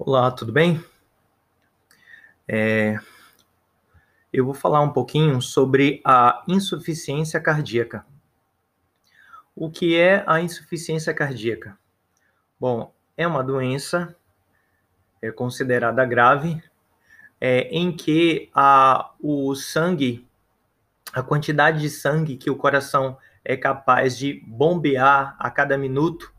Olá, tudo bem? É, eu vou falar um pouquinho sobre a insuficiência cardíaca. O que é a insuficiência cardíaca? Bom, é uma doença é considerada grave, é, em que a, o sangue, a quantidade de sangue que o coração é capaz de bombear a cada minuto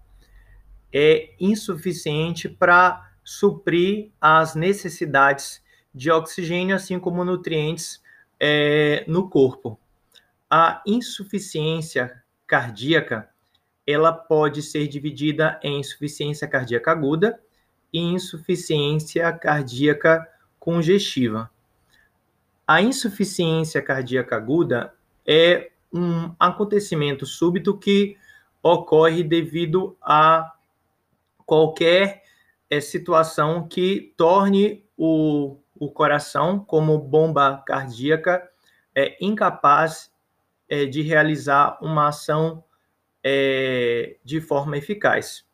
é insuficiente para suprir as necessidades de oxigênio, assim como nutrientes é, no corpo. A insuficiência cardíaca ela pode ser dividida em insuficiência cardíaca aguda e insuficiência cardíaca congestiva. A insuficiência cardíaca aguda é um acontecimento súbito que ocorre devido a qualquer é, situação que torne o, o coração, como bomba cardíaca, é, incapaz é, de realizar uma ação é, de forma eficaz.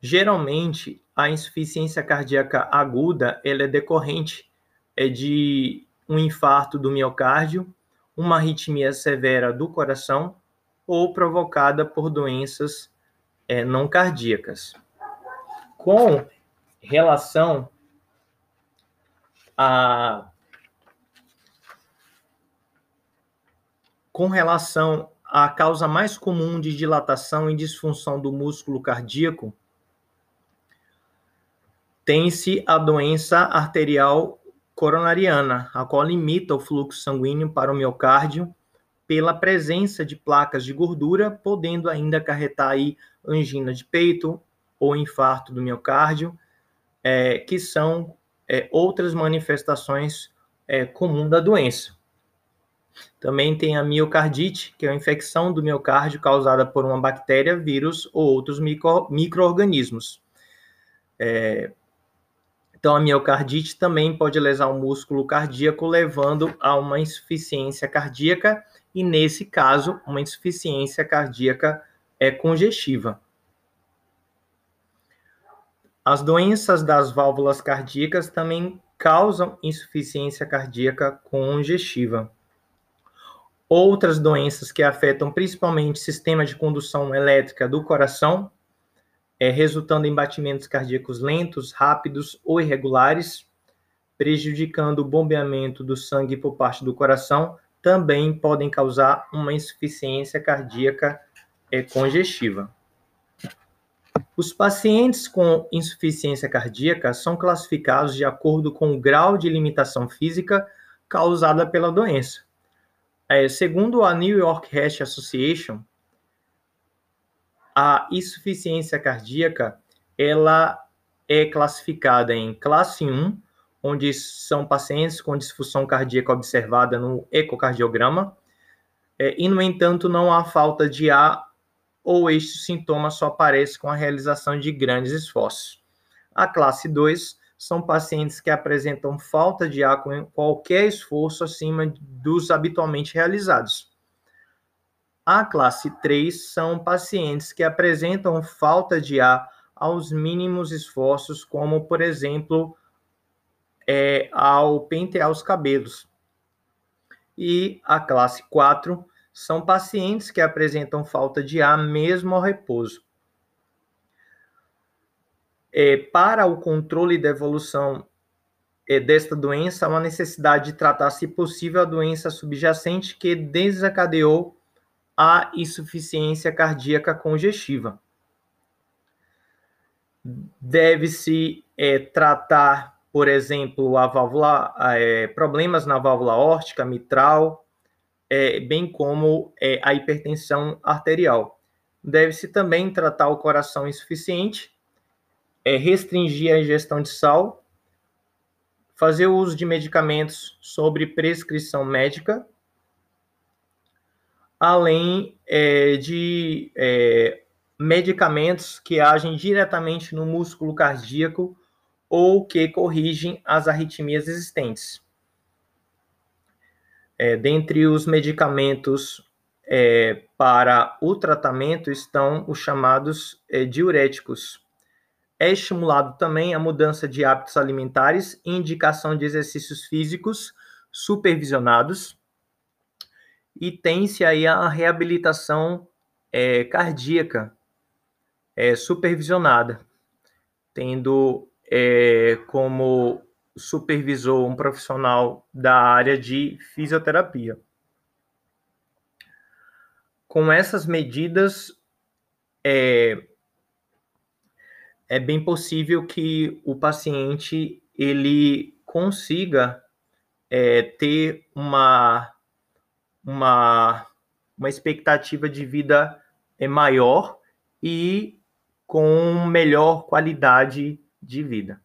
Geralmente, a insuficiência cardíaca aguda ela é decorrente é, de um infarto do miocárdio, uma arritmia severa do coração ou provocada por doenças é, não cardíacas com relação a com relação à causa mais comum de dilatação e disfunção do músculo cardíaco, tem-se a doença arterial coronariana, a qual limita o fluxo sanguíneo para o miocárdio pela presença de placas de gordura, podendo ainda acarretar aí angina de peito, ou infarto do miocárdio, é, que são é, outras manifestações é, comuns da doença. Também tem a miocardite, que é a infecção do miocárdio causada por uma bactéria, vírus ou outros micro, micro-organismos. É, então, a miocardite também pode lesar o músculo cardíaco, levando a uma insuficiência cardíaca, e nesse caso, uma insuficiência cardíaca é congestiva. As doenças das válvulas cardíacas também causam insuficiência cardíaca congestiva. Outras doenças que afetam principalmente o sistema de condução elétrica do coração, é, resultando em batimentos cardíacos lentos, rápidos ou irregulares, prejudicando o bombeamento do sangue por parte do coração, também podem causar uma insuficiência cardíaca é, congestiva. Os pacientes com insuficiência cardíaca são classificados de acordo com o grau de limitação física causada pela doença. É, segundo a New York Heart Association, a insuficiência cardíaca ela é classificada em classe 1, onde são pacientes com disfunção cardíaca observada no ecocardiograma, é, e, no entanto, não há falta de ar ou este sintoma só aparece com a realização de grandes esforços. A classe 2 são pacientes que apresentam falta de ar com qualquer esforço acima dos habitualmente realizados. A classe 3 são pacientes que apresentam falta de ar aos mínimos esforços, como, por exemplo, é, ao pentear os cabelos. E a classe 4 são pacientes que apresentam falta de ar mesmo ao repouso. É, para o controle da evolução é, desta doença, há uma necessidade de tratar, se possível, a doença subjacente que desencadeou a insuficiência cardíaca congestiva. Deve-se é, tratar, por exemplo, a válvula, é, problemas na válvula órtica, mitral, é, bem como é, a hipertensão arterial. Deve-se também tratar o coração insuficiente, é, restringir a ingestão de sal, fazer uso de medicamentos sobre prescrição médica, além é, de é, medicamentos que agem diretamente no músculo cardíaco ou que corrigem as arritmias existentes. É, dentre os medicamentos é, para o tratamento estão os chamados é, diuréticos, é estimulado também a mudança de hábitos alimentares e indicação de exercícios físicos supervisionados. E tem-se aí a reabilitação é, cardíaca é, supervisionada, tendo é, como supervisor um profissional da área de fisioterapia. Com essas medidas, é, é bem possível que o paciente ele consiga é, ter uma, uma, uma expectativa de vida é, maior e com melhor qualidade de vida.